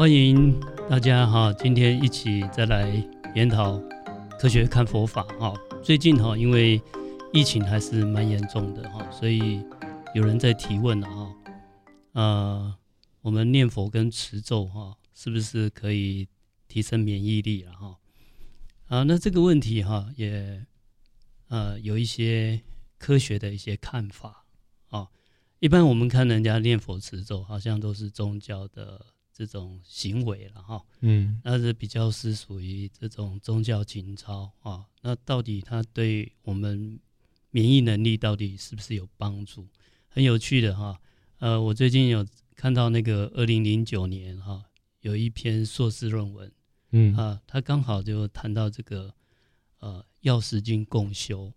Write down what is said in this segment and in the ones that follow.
欢迎大家哈，今天一起再来研讨科学看佛法哈。最近哈，因为疫情还是蛮严重的哈，所以有人在提问了哈，呃，我们念佛跟持咒哈，是不是可以提升免疫力了哈？啊，那这个问题哈，也呃有一些科学的一些看法啊。一般我们看人家念佛持咒，好像都是宗教的。这种行为了哈，嗯，那是比较是属于这种宗教情操啊。那到底它对我们免疫能力到底是不是有帮助？很有趣的哈，呃，我最近有看到那个二零零九年哈，有一篇硕士论文，嗯啊，他刚好就谈到这个呃药食菌共修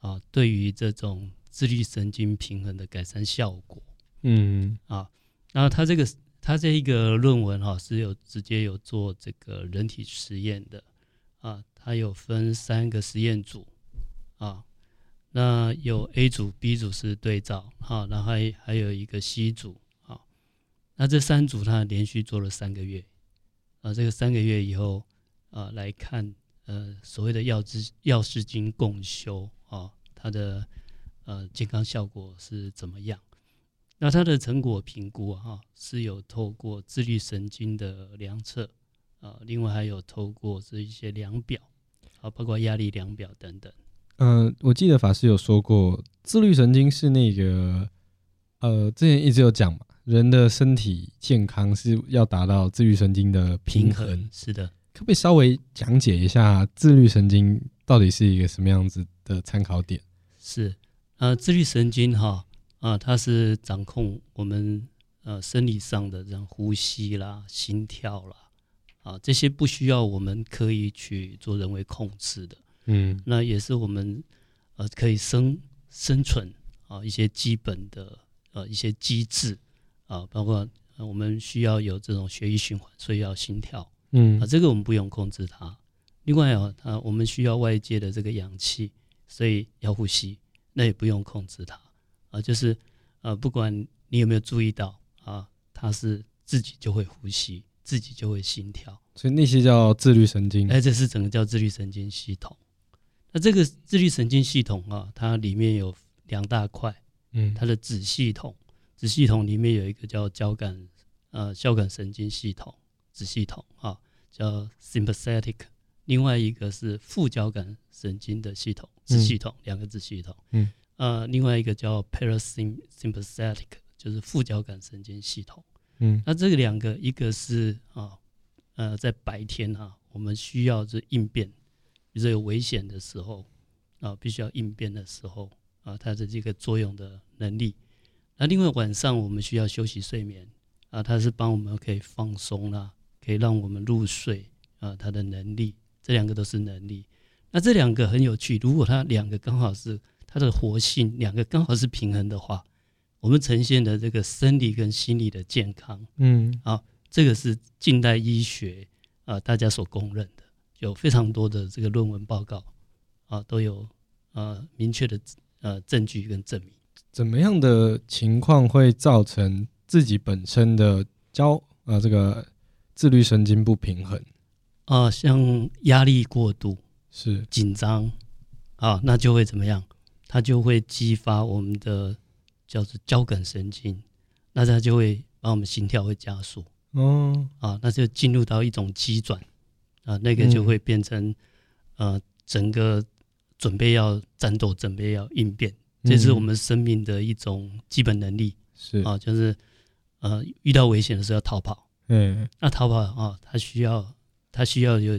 啊，对于这种自律神经平衡的改善效果，嗯啊，然后他这个。他这一个论文哈是有直接有做这个人体实验的啊，他有分三个实验组啊，那有 A 组、B 组是对照哈，然后还还有一个 C 组啊，那这三组他连续做了三个月啊，这个三个月以后啊来看呃所谓的药之药师经共修啊，它的呃健康效果是怎么样？那它的成果评估哈是有透过自律神经的量测啊，另外还有透过这一些量表啊，包括压力量表等等。嗯、呃，我记得法师有说过，自律神经是那个呃，之前一直有讲嘛，人的身体健康是要达到自律神经的平衡。平衡是的，可不可以稍微讲解一下自律神经到底是一个什么样子的参考点？是，呃，自律神经哈。啊，它是掌控我们呃生理上的这样呼吸啦、心跳啦，啊，这些不需要我们刻意去做人为控制的，嗯，那也是我们呃可以生生存啊一些基本的呃一些机制啊，包括我们需要有这种血液循环，所以要心跳，嗯，啊，这个我们不用控制它。另外啊，啊，我们需要外界的这个氧气，所以要呼吸，那也不用控制它。啊，就是，呃，不管你有没有注意到啊，它是自己就会呼吸，自己就会心跳，所以那些叫自律神经。哎，这是整个叫自律神经系统。那这个自律神经系统啊，它里面有两大块，嗯，它的子系统，子系统里面有一个叫交感，呃，交感神经系统，子系统啊，叫 sympathetic，另外一个是副交感神经的系统，子系统，两个子系统，嗯。呃，另外一个叫 parasympathetic，就是副交感神经系统。嗯，那这个两个，一个是啊，呃，在白天哈、啊，我们需要这应变，比如说有危险的时候啊，必须要应变的时候啊，它的这个作用的能力。那另外晚上我们需要休息睡眠啊，它是帮我们可以放松啦、啊，可以让我们入睡啊，它的能力，这两个都是能力。那这两个很有趣，如果它两个刚好是。它的活性两个刚好是平衡的话，我们呈现的这个生理跟心理的健康，嗯，啊，这个是近代医学啊大家所公认的，有非常多的这个论文报告啊都有呃明确的呃证据跟证明。怎么样的情况会造成自己本身的交呃这个自律神经不平衡啊？像压力过度是紧张啊，那就会怎么样？它就会激发我们的叫做交感神经，那它就会把我们心跳会加速，哦，啊，那就进入到一种机转，啊，那个就会变成，嗯、呃，整个准备要战斗，准备要应变，这是我们生命的一种基本能力，是。啊，就是呃，遇到危险的时候要逃跑，嗯，那逃跑啊，它需要它需要有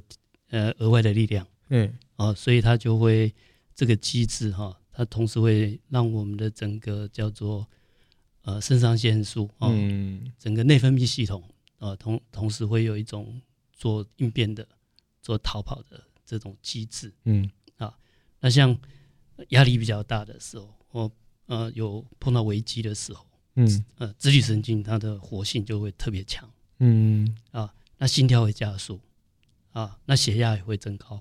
呃额外的力量，嗯，啊，所以它就会这个机制哈。它同时会让我们的整个叫做呃肾上腺素啊，嗯、整个内分泌系统啊，同同时会有一种做应变的、做逃跑的这种机制。嗯啊，那像压力比较大的时候，或呃有碰到危机的时候，嗯呃，自律神经它的活性就会特别强。嗯啊，那心跳会加速啊，那血压也会增高。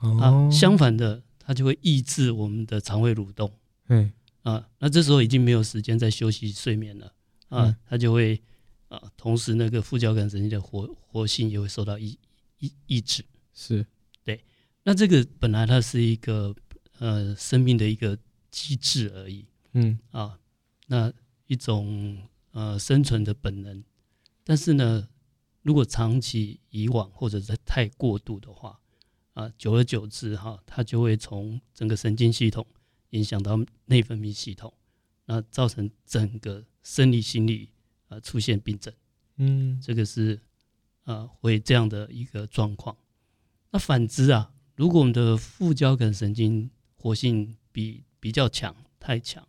哦、啊，相反的。它就会抑制我们的肠胃蠕动，嗯啊，那这时候已经没有时间再休息睡眠了。啊，它就会啊，同时那个副交感神经的活活性也会受到抑抑抑制。是，对。那这个本来它是一个呃生命的一个机制而已。嗯。啊，那一种呃生存的本能，但是呢，如果长期以往或者是太过度的话，啊，久而久之哈、啊，它就会从整个神经系统影响到内分泌系统，那造成整个生理心理啊出现病症。嗯，这个是啊会这样的一个状况。那反之啊，如果我们的副交感神经活性比比较强，太强。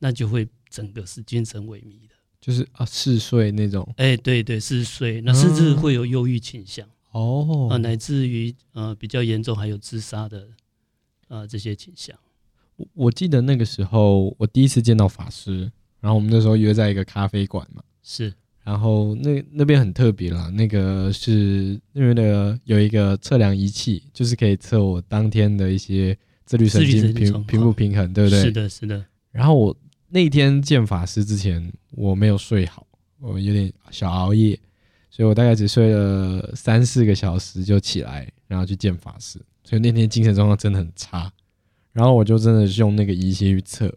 那就会整个是精神萎靡的，就是啊嗜睡那种，哎、欸，对对嗜睡，那甚至会有忧郁倾向哦，啊，乃至于呃比较严重还有自杀的啊这些倾向。我我记得那个时候我第一次见到法师，然后我们那时候约在一个咖啡馆嘛，是，然后那那边很特别啦，那个是那边那个有一个测量仪器，就是可以测我当天的一些自律神经平平不平衡，对不对？是的，是的。然后我。那天见法师之前，我没有睡好，我有点小熬夜，所以我大概只睡了三四个小时就起来，然后去见法师。所以那天精神状况真的很差。然后我就真的是用那个仪器去测，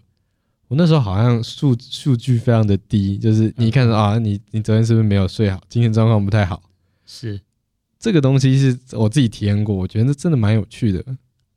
我那时候好像数数据非常的低，就是你一看啊，你你昨天是不是没有睡好，精神状况不太好？是这个东西是我自己体验过，我觉得那真的蛮有趣的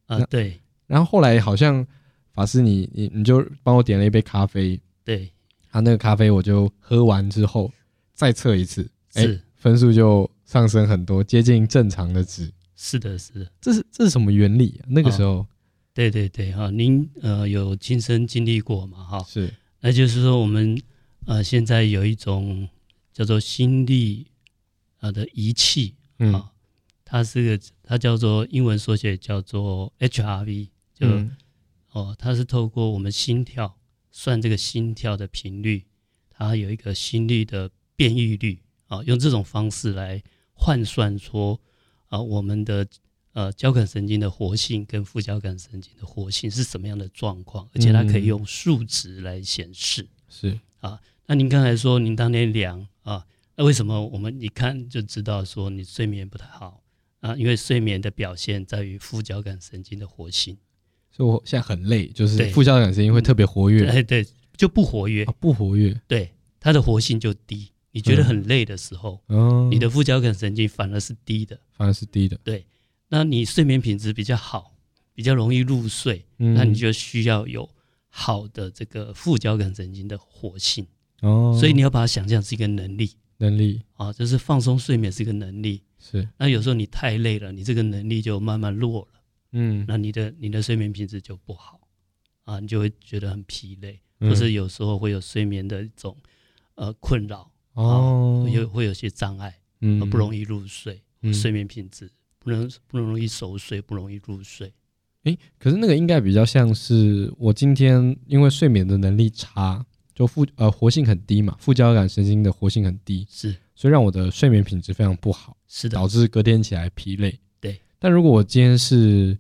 啊。对。然后后来好像。法师你，你你你就帮我点了一杯咖啡，对，他那个咖啡我就喝完之后再测一次，是、欸、分数就上升很多，接近正常的值。是的，是的，这是这是什么原理啊？那个时候，哦、对对对哈，您呃有亲身经历过嘛？哈，是，那就是说我们呃现在有一种叫做心率啊的仪器，嗯，它是个它叫做英文缩写叫做 HRV，就。嗯哦，它是透过我们心跳算这个心跳的频率，它有一个心率的变异率啊，用这种方式来换算说啊我们的呃交感神经的活性跟副交感神经的活性是什么样的状况，而且它可以用数值来显示。嗯、是啊，那您刚才说您当天量啊，那为什么我们一看就知道说你睡眠不太好啊？因为睡眠的表现在于副交感神经的活性。所以我现在很累，就是副交感神经会特别活跃，哎对，就不活跃，不活跃，对，它的活性就低。你觉得很累的时候，嗯，你的副交感神经反而是低的，反而是低的，对。那你睡眠品质比较好，比较容易入睡，那你就需要有好的这个副交感神经的活性。哦。所以你要把它想象是一个能力，能力。啊，就是放松睡眠是一个能力，是。那有时候你太累了，你这个能力就慢慢弱了。嗯，那你的你的睡眠品质就不好。啊，你就会觉得很疲累，或、嗯、是有时候会有睡眠的一种呃困扰哦，有会有些障碍，嗯，不容易入睡，嗯、睡眠品质不能不能容易熟睡，不容易入睡。诶、欸，可是那个应该比较像是我今天因为睡眠的能力差，就副呃活性很低嘛，副交感神经的活性很低，是，所以让我的睡眠品质非常不好，是的，导致隔天起来疲累。对，但如果我今天是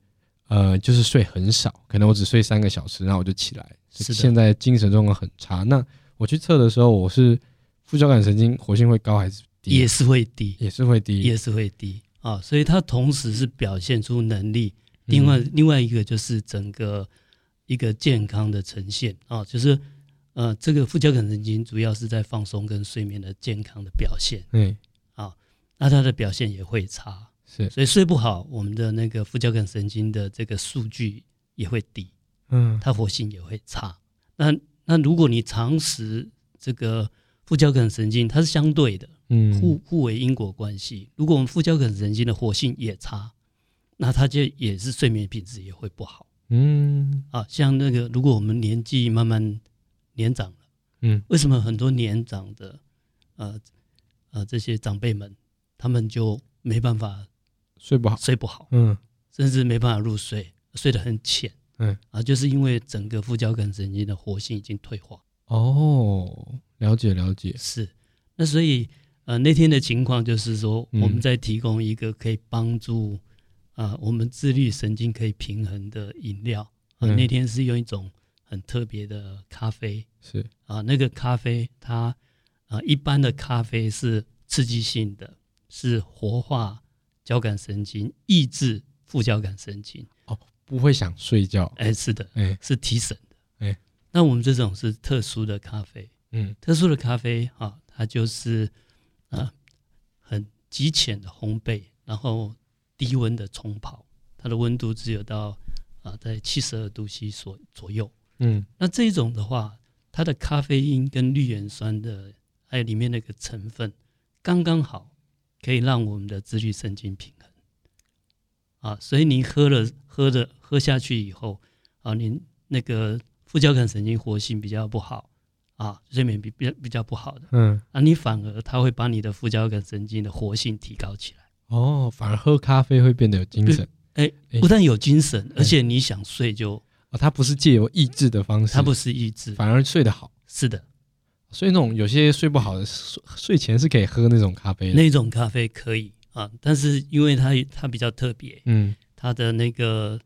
呃，就是睡很少，可能我只睡三个小时，然后我就起来。是。现在精神状况很差。那我去测的时候，我是副交感神经活性会高还是低？也是会低，也是会低，也是会低啊。所以它同时是表现出能力，另外、嗯、另外一个就是整个一个健康的呈现啊，就是呃，这个副交感神经主要是在放松跟睡眠的健康的表现。嗯，啊，那它的表现也会差。是，所以睡不好，我们的那个副交感神经的这个数据也会低，嗯，它活性也会差。那那如果你长时这个副交感神经，它是相对的，嗯，互互为因果关系。如果我们副交感神经的活性也差，那它就也是睡眠品质也会不好，嗯，啊，像那个如果我们年纪慢慢年长了，嗯，为什么很多年长的呃呃这些长辈们，他们就没办法。睡不好，睡不好，嗯，甚至没办法入睡，睡得很浅，嗯。啊，就是因为整个副交感神经的活性已经退化。哦，了解了解，是。那所以呃那天的情况就是说，我们在提供一个可以帮助啊、呃、我们自律神经可以平衡的饮料。啊、呃，那天是用一种很特别的咖啡，是啊，那个咖啡它啊、啊，一般的咖啡是刺激性的，是活化交感神经，抑制副交感神经。哦，不会想睡觉。哎，是的，哎，是提神的。哎，那我们这种是特殊的咖啡。嗯，特殊的咖啡啊，它就是啊，很极浅的烘焙，然后低温的冲泡，它的温度只有到啊在七十二度 C 所左右。嗯，那这种的话，它的咖啡因跟绿原酸的还有里面那个成分刚刚好，可以让我们的自律神经平衡。啊，所以你喝了喝的喝下去以后，啊，您那个副交感神经活性比较不好。啊，睡眠比比较比较不好的，嗯，啊，你反而它会把你的副交感神经的活性提高起来。哦，反而喝咖啡会变得有精神。哎，不但有精神，而且你想睡就……哦，它不是借由抑制的方式，它不是抑制，反而睡得好。是的，所以那种有些睡不好的睡睡前是可以喝那种咖啡的，那种咖啡可以啊，但是因为它它比较特别，嗯，它的那个。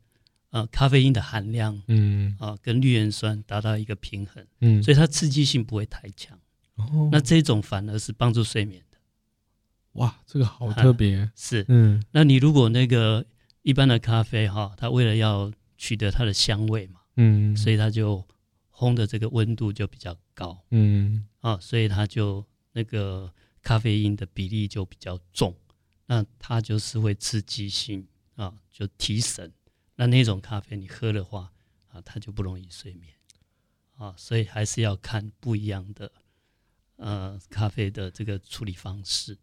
呃，咖啡因的含量，嗯啊，跟绿原酸达到一个平衡，嗯，所以它刺激性不会太强。哦，那这种反而是帮助睡眠的。哇，这个好特别。啊、是，嗯，那你如果那个一般的咖啡哈，它为了要取得它的香味嘛，嗯，所以它就烘的这个温度就比较高，嗯，啊，所以它就那个咖啡因的比例就比较重，那它就是会刺激性啊，就提神。那那种咖啡你喝的话啊，它就不容易睡眠啊，所以还是要看不一样的呃咖啡的这个处理方式。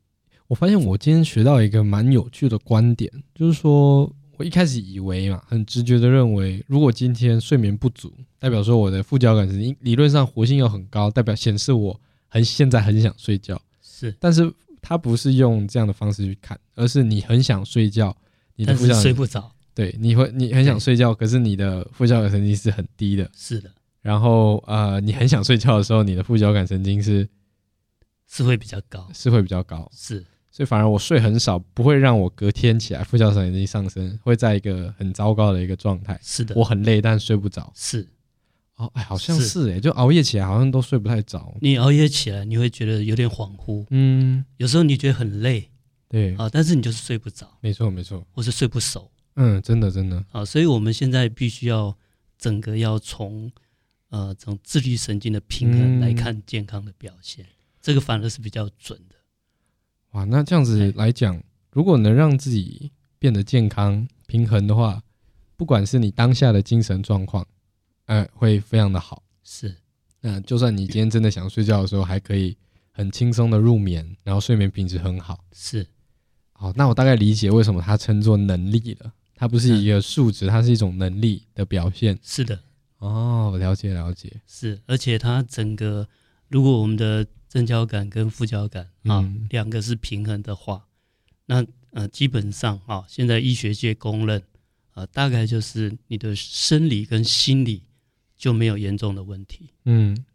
我发现我今天学到一个蛮有趣的观点，就是说我一开始以为嘛，很直觉的认为，如果今天睡眠不足，代表说我的副交感神经理论上活性要很高，代表显示我很现在很想睡觉。是，但是它不是用这样的方式去看，而是你很想睡觉，你的副交感睡不着。对，你会你很想睡觉，可是你的副交感神经是很低的。是的。然后呃，你很想睡觉的时候，你的副交感神经是是会比较高，是会比较高。是，所以反而我睡很少，不会让我隔天起来副交感神经上升，会在一个很糟糕的一个状态。是的，我很累，但睡不着。是。哦，哎，好像是哎，就熬夜起来好像都睡不太着。你熬夜起来，你会觉得有点恍惚。嗯。有时候你觉得很累。对。啊，但是你就是睡不着。没错，没错。或是睡不熟。嗯，真的真的啊，所以我们现在必须要整个要从呃从自律神经的平衡来看健康的表现，嗯、这个反而是比较准的。哇，那这样子来讲，如果能让自己变得健康平衡的话，不管是你当下的精神状况，呃，会非常的好。是，那就算你今天真的想睡觉的时候，还可以很轻松的入眠，然后睡眠品质很好。是，好，那我大概理解为什么它称作能力了。它不是一个数值，它是一种能力的表现。是的，哦，了解了解。是，而且它整个，如果我们的正交感跟副交感啊、嗯、两个是平衡的话，那呃基本上啊，现在医学界公认啊，大概就是你的生理跟心理就没有严重的问题。嗯啊。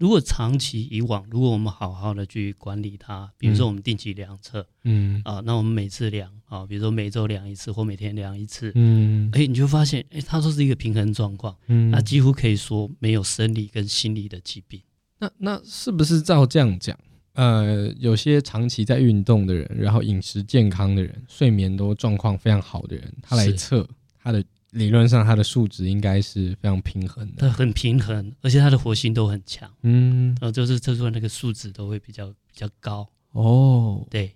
如果长期以往，如果我们好好的去管理它，比如说我们定期量测，嗯啊，那我们每次量啊，比如说每周量一次或每天量一次，嗯，哎，你就发现，哎，它都是一个平衡状况，嗯，那几乎可以说没有生理跟心理的疾病。那那是不是照这样讲？呃，有些长期在运动的人，然后饮食健康的人，睡眠都状况非常好的人，他来测他的。理论上，它的数值应该是非常平衡的。它很平衡，而且它的活性都很强。嗯，然后就是测出来那个数值都会比较比较高。哦，对，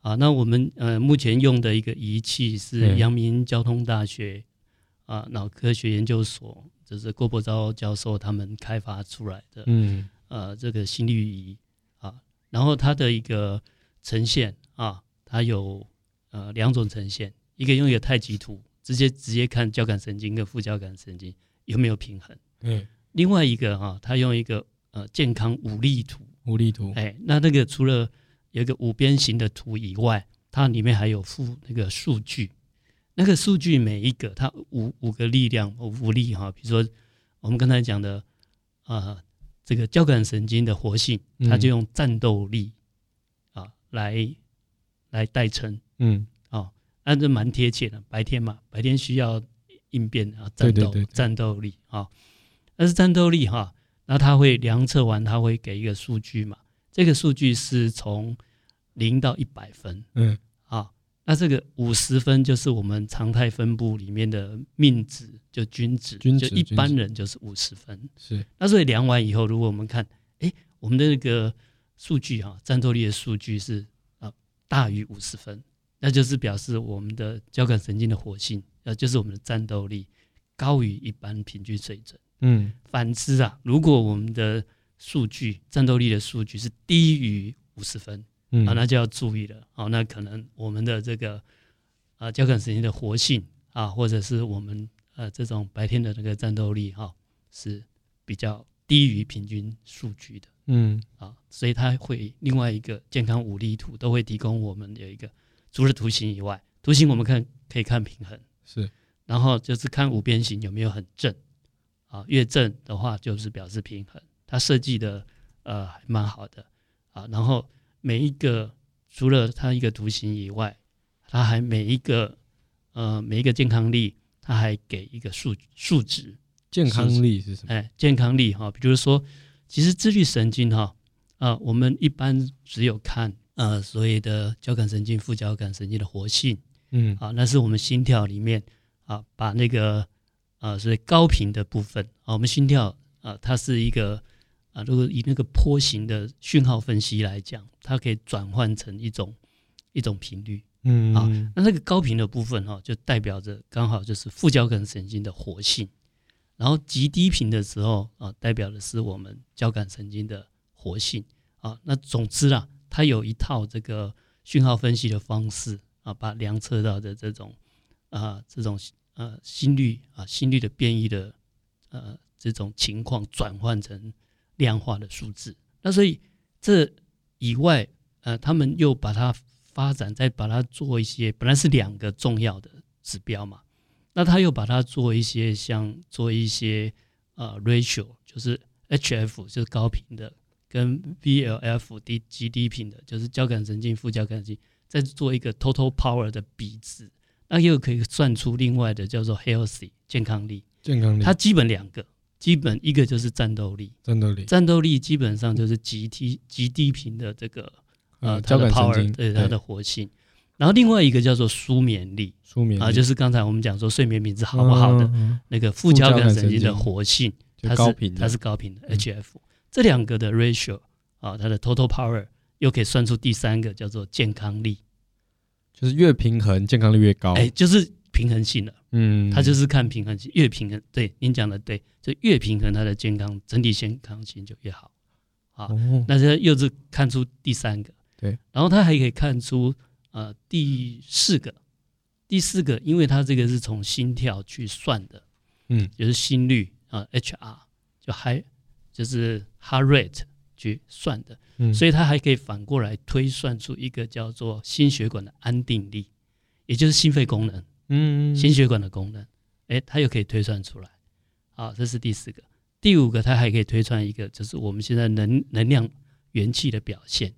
啊，那我们呃目前用的一个仪器是阳明交通大学啊脑科学研究所，就是郭伯昭教授他们开发出来的。嗯，呃，这个心率仪啊，然后它的一个呈现啊，它有呃两种呈现，一个用一个太极图。直接直接看交感神经跟副交感神经有没有平衡。嗯，另外一个哈、啊，他用一个呃健康五力图。五力图。哎，那那个除了有一个五边形的图以外，它里面还有附那个数据。那个数据每一个它五五个力量五力哈，比如说我们刚才讲的啊、呃，这个交感神经的活性，它就用战斗力啊来来代称。嗯。那这蛮贴切的，白天嘛，白天需要应变啊，战斗，战斗力啊，但是战斗力哈，那他会量测完，他会给一个数据嘛，这个数据是从零到一百分，嗯，啊，那这个五十分就是我们常态分布里面的命值，就均值，均值就一般人就是五十分。是，那所以量完以后，如果我们看，哎，我们的那个数据哈，战斗力的数据是啊大于五十分，那就是表示我们的交感神经的活性，呃，就是我们的战斗力高于一般平均水准。嗯，反之啊，如果我们的数据战斗力的数据是低于五十分，嗯，啊，那就要注意了。好，那可能我们的这个啊交感神经的活性啊，或者是我们呃这种白天的那个战斗力哈，是比较低于平均数据的。嗯，啊，所以它会另外一个健康五力图都会提供我们有一个除了图形以外，图形我们看可以看平衡是，然后就是看五边形有没有很正。啊，越正的话就是表示平衡，它设计的呃还蛮好的啊。然后每一个除了它一个图形以外，它还每一个呃每一个健康力，它还给一个数数值。健康力是什么？哎，健康力哈，比如说，其实自律神经哈，啊，我们一般只有看呃所谓的交感神经、副交感神经的活性，嗯，啊，那是我们心跳里面啊把那个。啊，所以高频的部分啊，我们心跳啊，它是一个啊，如果以那个波形的讯号分析来讲，它可以转换成一种一种频率，嗯啊，那那个高频的部分哈，就代表着刚好就是副交感神经的活性，然后极低频的时候啊，代表的是我们交感神经的活性啊。那总之啊，它有一套这个讯号分析的方式啊，把量测到的这种啊这种。呃，心率啊，心率的变异的呃这种情况转换成量化的数字。那所以这以外，呃，他们又把它发展，再把它做一些，本来是两个重要的指标嘛。那他又把它做一些，像做一些呃 ratio，就是 HF 就是高频的，跟 VLF 低极低频的，就是交感神经、副交感神经，再做一个 total power 的比值。那又可以算出另外的叫做 healthy 健康力，健康力，它基本两个，基本一个就是战斗力，战斗力，战斗力基本上就是极低极低频的这个呃交感神经对它的活性，然后另外一个叫做舒眠力，舒眠啊，就是刚才我们讲说睡眠品质好不好的那个副交感神经的活性，它是它是高频的 HF，这两个的 ratio 啊，它的 total power 又可以算出第三个叫做健康力。就是越平衡，健康力越高。哎，就是平衡性了。嗯，它就是看平衡性，越平衡，对，您讲的对，就越平衡，它的健康整体健康性就越好。啊，哦、那这又是看出第三个。对，然后它还可以看出呃第四个，第四个，因为它这个是从心跳去算的，嗯，就是心率啊、呃、，HR 就 high 就是 heart rate 去算的。嗯，所以它还可以反过来推算出一个叫做心血管的安定力，也就是心肺功能，嗯，心血管的功能，哎，它又可以推算出来。好，这是第四个。第五个，它还可以推算一个，就是我们现在能能量元气的表现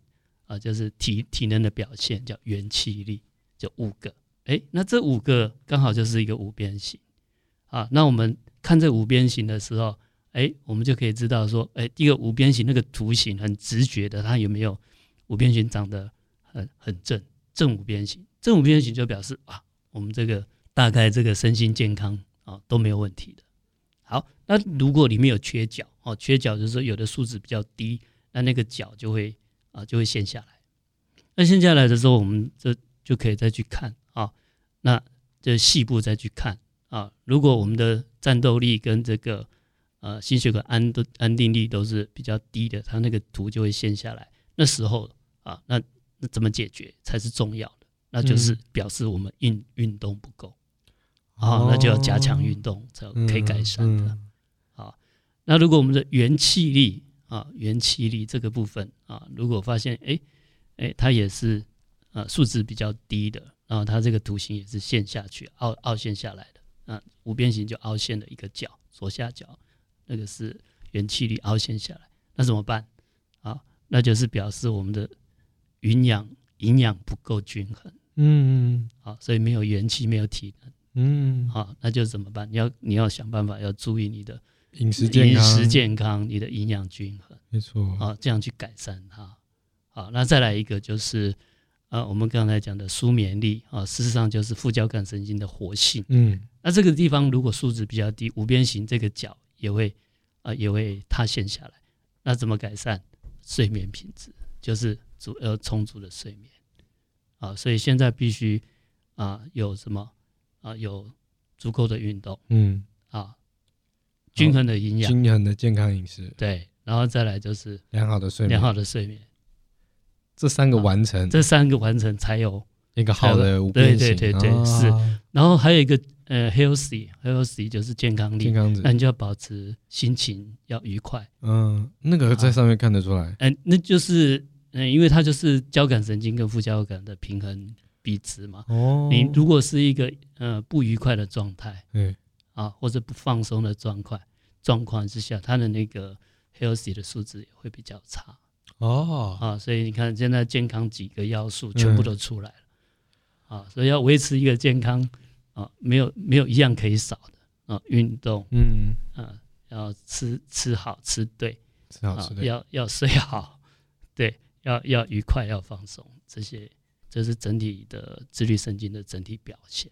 啊，就是体体能的表现，叫元气力，就五个。哎，那这五个刚好就是一个五边形啊。那我们看这五边形的时候。哎，我们就可以知道说，哎，第一个五边形那个图形很直觉的，它有没有五边形长得很很正正五边形？正五边形就表示啊，我们这个大概这个身心健康啊都没有问题的。好，那如果里面有缺角哦，缺角就是说有的数值比较低，那那个角就会啊就会陷下来。那陷下来的时候，我们这就可以再去看啊，那这细部再去看啊，如果我们的战斗力跟这个呃，心血管安的安定力都是比较低的，它那个图就会陷下来。那时候啊，那那怎么解决才是重要的？那就是表示我们运运动不够啊，那就要加强运动才可以改善的。啊，那如果我们的元气力啊，元气力这个部分啊，如果发现哎哎，它也是呃数值比较低的，然后它这个图形也是陷下去凹凹陷下来的啊，五边形就凹陷的一个角，左下角。那个是元气力凹陷下来，那怎么办？啊，那就是表示我们的营养营养不够均衡，嗯，好，所以没有元气，没有体能，嗯，好，那就怎么办？你要你要想办法，要注意你的饮食健康，饮食健康，你的营养均衡，没错，啊，这样去改善它。好，那再来一个就是，啊，我们刚才讲的舒眠力。啊，事实上就是副交感神经的活性。嗯，那这个地方如果数值比较低，五边形这个角也会啊、呃、也会塌陷下来。那怎么改善？睡眠品质？就是足呃充足的睡眠。啊，所以现在必须啊有什么啊有足够的运动，嗯。啊均衡的营养，均衡的健康饮食，对，然后再来就是良好的睡眠，良好的睡眠，这三个完成，这三个完成才有一个好的对对对对是，然后还有一个。呃，healthy healthy 就是健康力，健康，那你就要保持心情要愉快。嗯，那个在上面看得出来。嗯、呃，那就是嗯、呃，因为它就是交感神经跟副交感的平衡比值嘛。哦。你如果是一个呃不愉快的状态，嗯，啊，或者不放松的状况状况之下，它的那个 healthy 的数值也会比较差。哦。啊，所以你看现在健康几个要素全部都出来了。嗯、啊，所以要维持一个健康。啊，没有没有一样可以少的啊！运动，嗯啊，要吃吃好吃对，吃好吃对，要要睡好，对，要要愉快，要放松，这些这是整体的自律神经的整体表现。